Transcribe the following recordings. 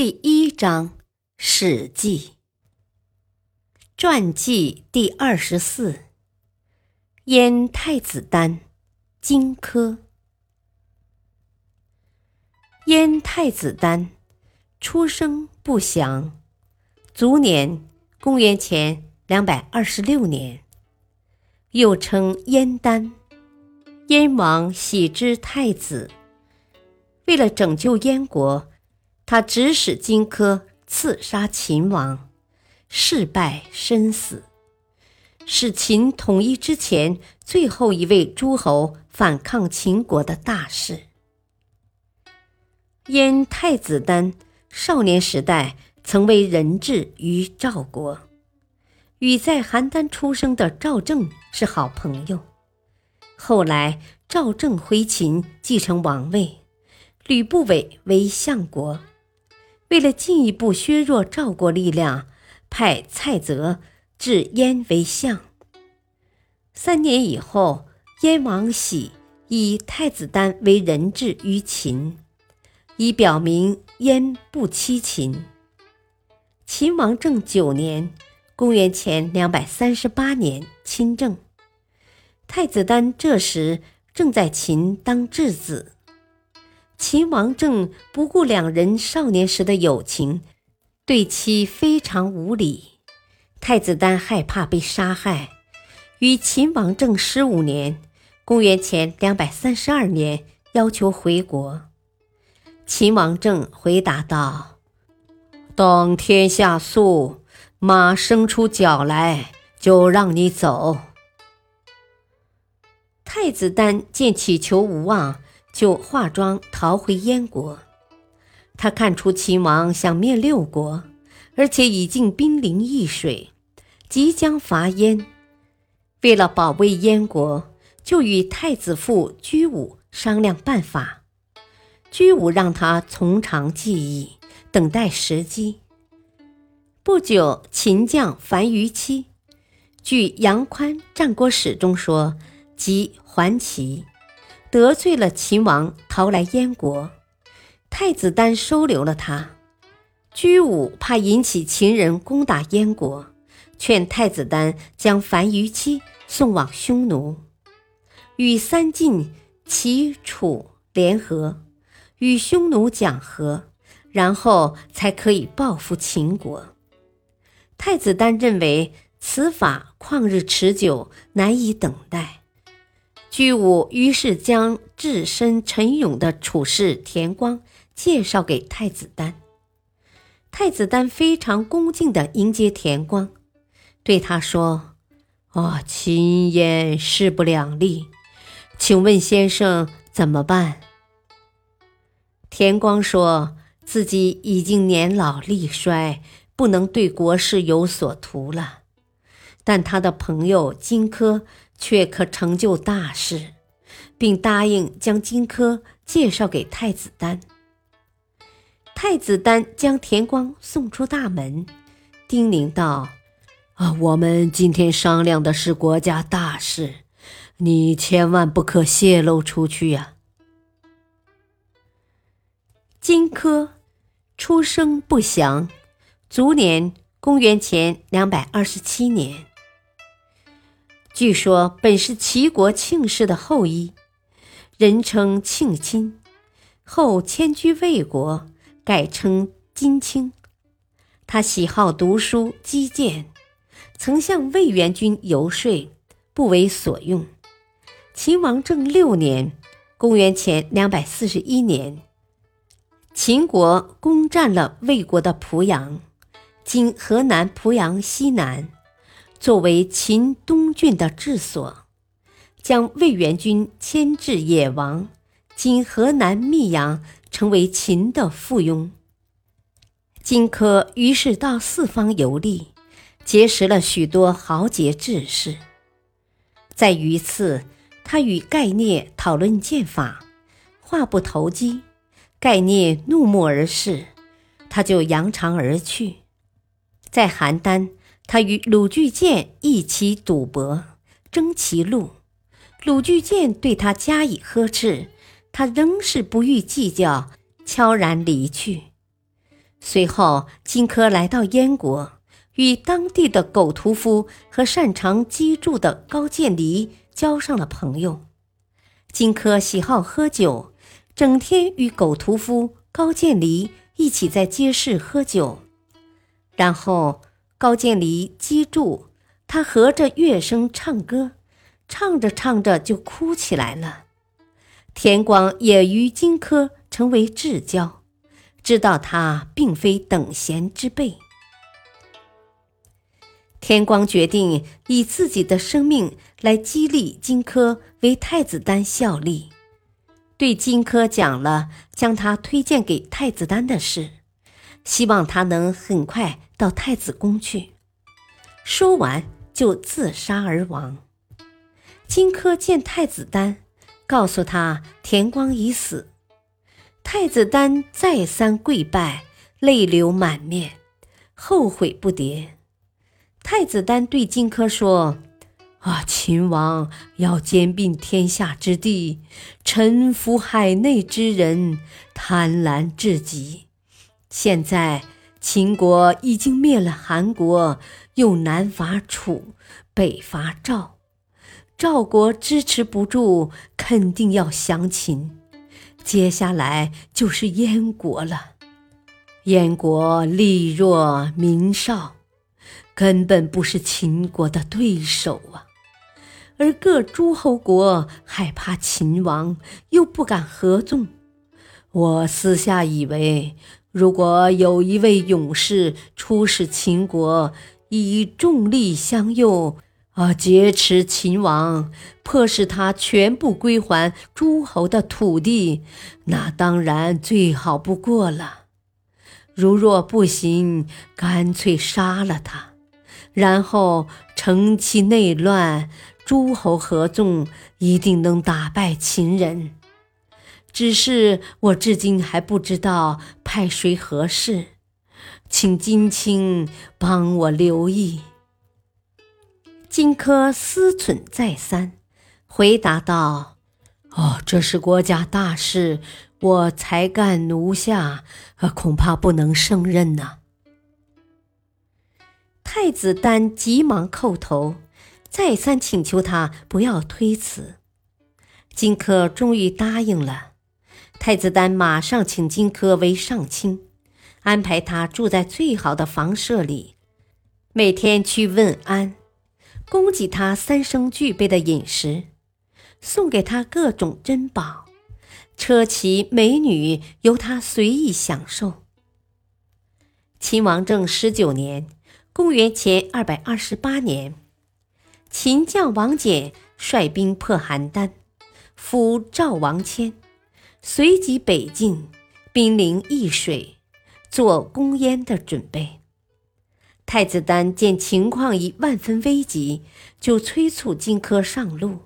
第一章《史记》传记第二十四：燕太子丹，荆轲。燕太子丹出生不详，卒年公元前两百二十六年，又称燕丹。燕王喜之太子，为了拯救燕国。他指使荆轲刺杀秦王，事败身死，是秦统一之前最后一位诸侯反抗秦国的大事。燕太子丹少年时代曾为人质于赵国，与在邯郸出生的赵正是好朋友。后来赵正回秦继承王位，吕不韦为相国。为了进一步削弱赵国力量，派蔡泽置燕为相。三年以后，燕王喜以太子丹为人质于秦，以表明燕不欺秦。秦王政九年（公元前两百三十八年）亲政，太子丹这时正在秦当质子。秦王政不顾两人少年时的友情，对其非常无礼。太子丹害怕被杀害，于秦王政十五年（公元前两百三十二年）要求回国。秦王政回答道：“等天下肃，马生出脚来，就让你走。”太子丹见乞求无望。就化妆逃回燕国。他看出秦王想灭六国，而且已经兵临易水，即将伐燕。为了保卫燕国，就与太子傅居武商量办法。居武让他从长计议，等待时机。不久，秦将樊於期，据杨宽《战国史》中说，即还齐。得罪了秦王，逃来燕国。太子丹收留了他。居武怕引起秦人攻打燕国，劝太子丹将樊於期送往匈奴，与三晋、齐、楚联合，与匈奴讲和，然后才可以报复秦国。太子丹认为此法旷日持久，难以等待。居武于是将置身陈勇的处士田光介绍给太子丹。太子丹非常恭敬地迎接田光，对他说：“哦，秦燕势不两立，请问先生怎么办？”田光说自己已经年老力衰，不能对国事有所图了，但他的朋友荆轲。却可成就大事，并答应将荆轲介绍给太子丹。太子丹将田光送出大门，叮咛道：“啊，我们今天商量的是国家大事，你千万不可泄露出去呀。”荆轲出生不详，卒年公元前两百二十七年。据说本是齐国庆氏的后裔，人称庆亲，后迁居魏国，改称金卿。他喜好读书击剑，曾向魏元君游说，不为所用。秦王政六年（公元前两百四十一年），秦国攻占了魏国的濮阳，今河南濮阳西南。作为秦东郡的治所，将魏元君迁至野王（今河南密阳成为秦的附庸。荆轲于是到四方游历，结识了许多豪杰志士。在榆次，他与盖聂讨论剑法，话不投机，盖聂怒目而视，他就扬长而去。在邯郸，他与鲁巨荐一起赌博，争其路。鲁巨荐对他加以呵斥，他仍是不予计较，悄然离去。随后，荆轲来到燕国，与当地的狗屠夫和擅长击筑的高渐离交上了朋友。荆轲喜好喝酒，整天与狗屠夫、高渐离一起在街市喝酒，然后高渐离击筑，他合着乐声唱歌。唱着唱着就哭起来了。田光也与荆轲成为至交，知道他并非等闲之辈。田光决定以自己的生命来激励荆轲为太子丹效力，对荆轲讲了将他推荐给太子丹的事，希望他能很快到太子宫去。说完就自杀而亡。荆轲见太子丹，告诉他田光已死。太子丹再三跪拜，泪流满面，后悔不迭。太子丹对荆轲说：“啊，秦王要兼并天下之地，臣服海内之人，贪婪至极。现在秦国已经灭了韩国，又南伐楚，北伐赵。”赵国支持不住，肯定要降秦。接下来就是燕国了。燕国力弱民少，根本不是秦国的对手啊。而各诸侯国害怕秦王，又不敢合纵。我私下以为，如果有一位勇士出使秦国，以重力相诱。啊！劫持秦王，迫使他全部归还诸侯的土地，那当然最好不过了。如若不行，干脆杀了他，然后乘其内乱，诸侯合纵，一定能打败秦人。只是我至今还不知道派谁合适，请金卿帮我留意。荆轲思忖再三，回答道：“哦，这是国家大事，我才干奴下，恐怕不能胜任呢。”太子丹急忙叩头，再三请求他不要推辞。荆轲终于答应了。太子丹马上请荆轲为上卿，安排他住在最好的房舍里，每天去问安。供给他三生具备的饮食，送给他各种珍宝，车骑美女由他随意享受。秦王政十九年（公元前二百二十八年），秦将王翦率兵破邯郸，俘赵王谦，随即北进，兵临易水，做攻燕的准备。太子丹见情况已万分危急，就催促荆轲上路。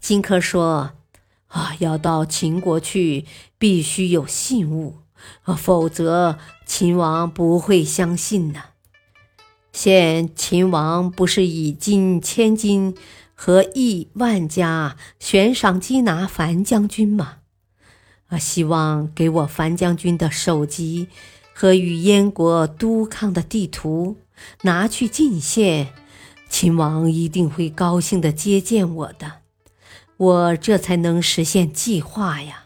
荆轲说：“啊，要到秦国去，必须有信物，否则秦王不会相信的。现秦王不是以金千金和亿万家悬赏缉拿樊将军吗？我，希望给我樊将军的首级。”和与燕国督抗的地图拿去进献，秦王一定会高兴的接见我的，我这才能实现计划呀。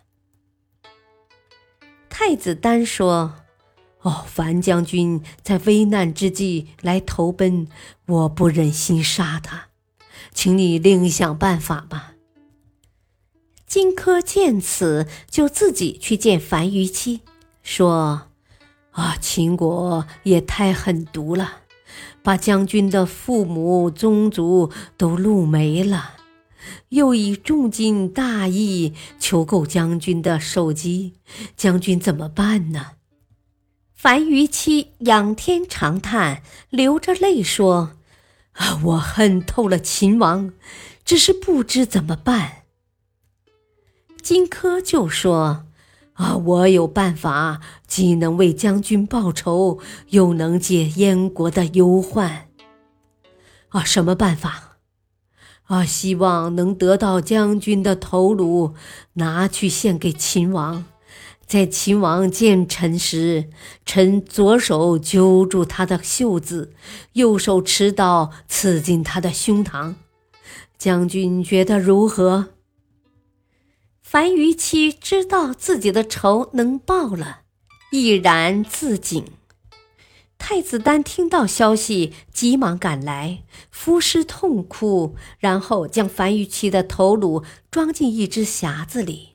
太子丹说：“哦，樊将军在危难之际来投奔，我不忍心杀他，请你另想办法吧。”荆轲见此，就自己去见樊於期，说。啊！秦国也太狠毒了，把将军的父母宗族都戮没了。又以重金大义求购将军的首级，将军怎么办呢？”樊於期仰天长叹，流着泪说：“啊，我恨透了秦王，只是不知怎么办。”荆轲就说：“啊，我有办法，既能为将军报仇，又能解燕国的忧患。啊，什么办法？啊，希望能得到将军的头颅，拿去献给秦王。”在秦王见臣时，臣左手揪住他的袖子，右手持刀刺进他的胸膛。将军觉得如何？樊於期知道自己的仇能报了，毅然自尽。太子丹听到消息，急忙赶来，伏尸痛哭，然后将樊於期的头颅装进一只匣子里。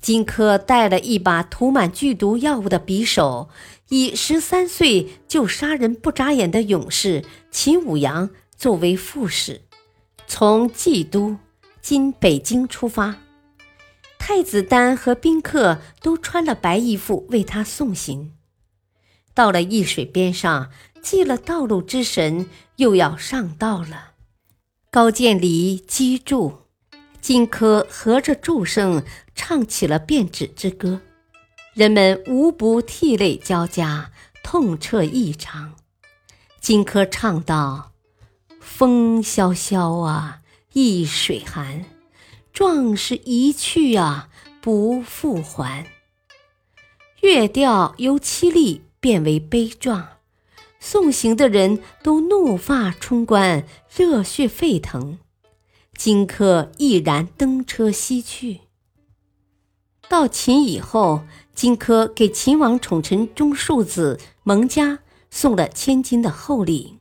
荆轲带了一把涂满剧毒药物的匕首，以十三岁就杀人不眨眼的勇士秦舞阳作为副使，从蓟都（今北京）出发。太子丹和宾客都穿了白衣服为他送行。到了易水边上，祭了道路之神，又要上道了。高渐离击筑。荆轲合着祝声唱起了变纸之歌，人们无不涕泪交加，痛彻异常。荆轲唱道：“风萧萧啊，易水寒，壮士一去啊，不复还。”乐调由凄厉变为悲壮，送行的人都怒发冲冠，热血沸腾。荆轲毅然登车西去。到秦以后，荆轲给秦王宠臣中庶子蒙嘉送了千金的厚礼，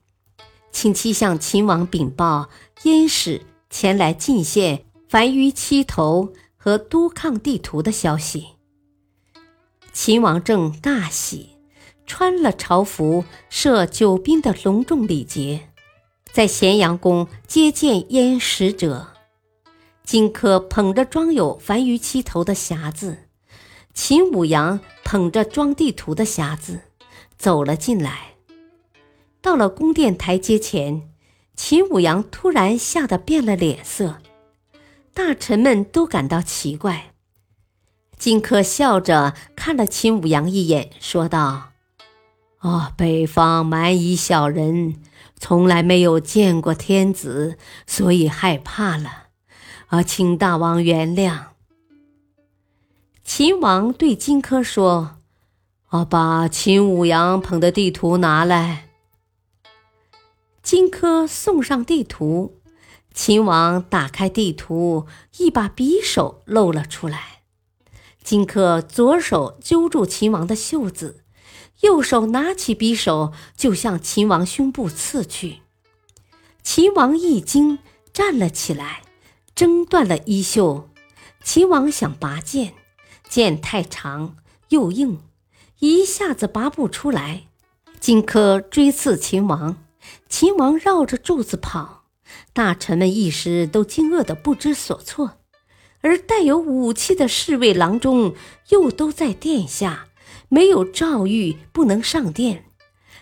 请其向秦王禀报燕使前来进献樊於期头和督抗地图的消息。秦王政大喜，穿了朝服，设酒宾的隆重礼节。在咸阳宫接见燕使者，荆轲捧着装有樊於期头的匣子，秦舞阳捧着装地图的匣子走了进来。到了宫殿台阶前，秦舞阳突然吓得变了脸色，大臣们都感到奇怪。荆轲笑着看了秦舞阳一眼，说道：“哦，北方蛮夷小人。”从来没有见过天子，所以害怕了。啊，请大王原谅。秦王对荆轲说：“啊，把秦舞阳捧的地图拿来。”荆轲送上地图，秦王打开地图，一把匕首露了出来。荆轲左手揪住秦王的袖子。右手拿起匕首，就向秦王胸部刺去。秦王一惊，站了起来，挣断了衣袖。秦王想拔剑，剑太长又硬，一下子拔不出来。荆轲追刺秦王，秦王绕着柱子跑，大臣们一时都惊愕得不知所措，而带有武器的侍卫郎中又都在殿下。没有诏谕不能上殿，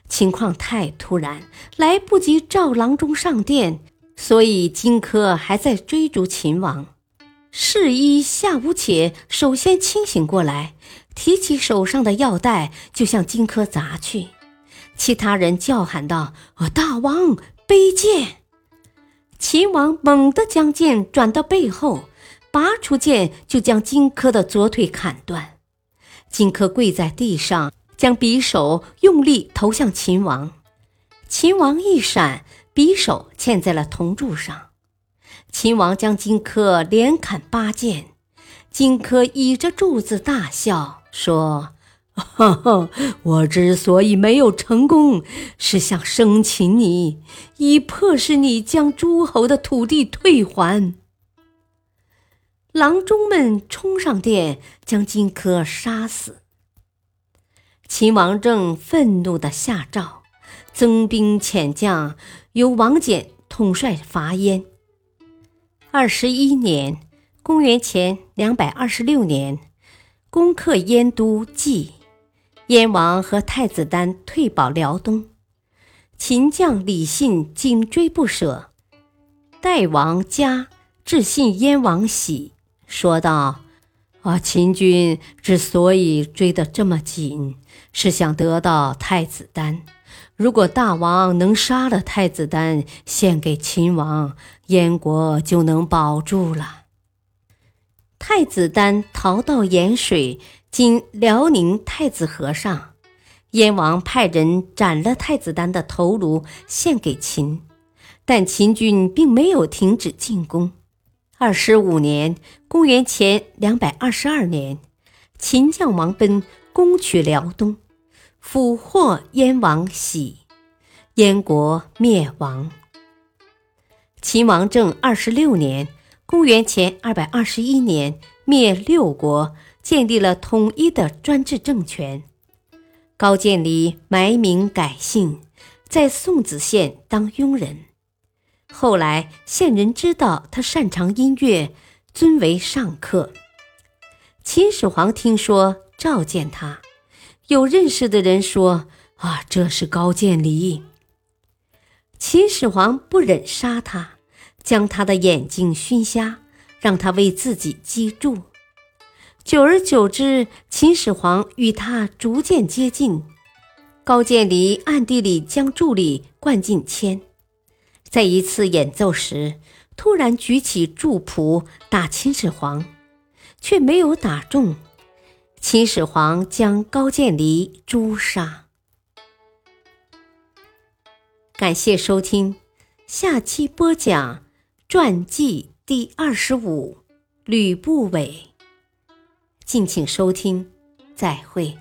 情况太突然，来不及召郎中上殿，所以荆轲还在追逐秦王。侍医夏无且首先清醒过来，提起手上的药袋就向荆轲砸去。其他人叫喊道：“大王背剑！”秦王猛地将剑转到背后，拔出剑就将荆轲的左腿砍断。荆轲跪在地上，将匕首用力投向秦王。秦王一闪，匕首嵌在了铜柱上。秦王将荆轲连砍八剑。荆轲倚着柱子大笑说：“哈哈，我之所以没有成功，是想生擒你，以迫使你将诸侯的土地退还。”郎中们冲上殿，将荆轲杀死。秦王政愤怒地下诏，增兵遣将，由王翦统帅伐燕。二十一年（公元前两百二十六年），攻克燕都蓟，燕王和太子丹退保辽东。秦将李信紧追不舍，代王嘉致信燕王喜，说道：“啊，秦军之所以追得这么紧，是想得到太子丹。”如果大王能杀了太子丹，献给秦王，燕国就能保住了。太子丹逃到盐水（今辽宁太子河上），燕王派人斩了太子丹的头颅，献给秦，但秦军并没有停止进攻。二十五年（公元前两百二十二年），秦将王贲攻取辽东。俘获燕王喜，燕国灭亡。秦王政二十六年（公元前二百二十一年），灭六国，建立了统一的专制政权。高渐离埋名改姓，在宋子县当佣人。后来县人知道他擅长音乐，尊为上客。秦始皇听说，召见他。有认识的人说：“啊，这是高渐离。”秦始皇不忍杀他，将他的眼睛熏瞎，让他为自己击筑。久而久之，秦始皇与他逐渐接近。高渐离暗地里将助理灌进铅，在一次演奏时，突然举起柱谱打秦始皇，却没有打中。秦始皇将高渐离诛杀。感谢收听，下期播讲传记第二十五，吕不韦。敬请收听，再会。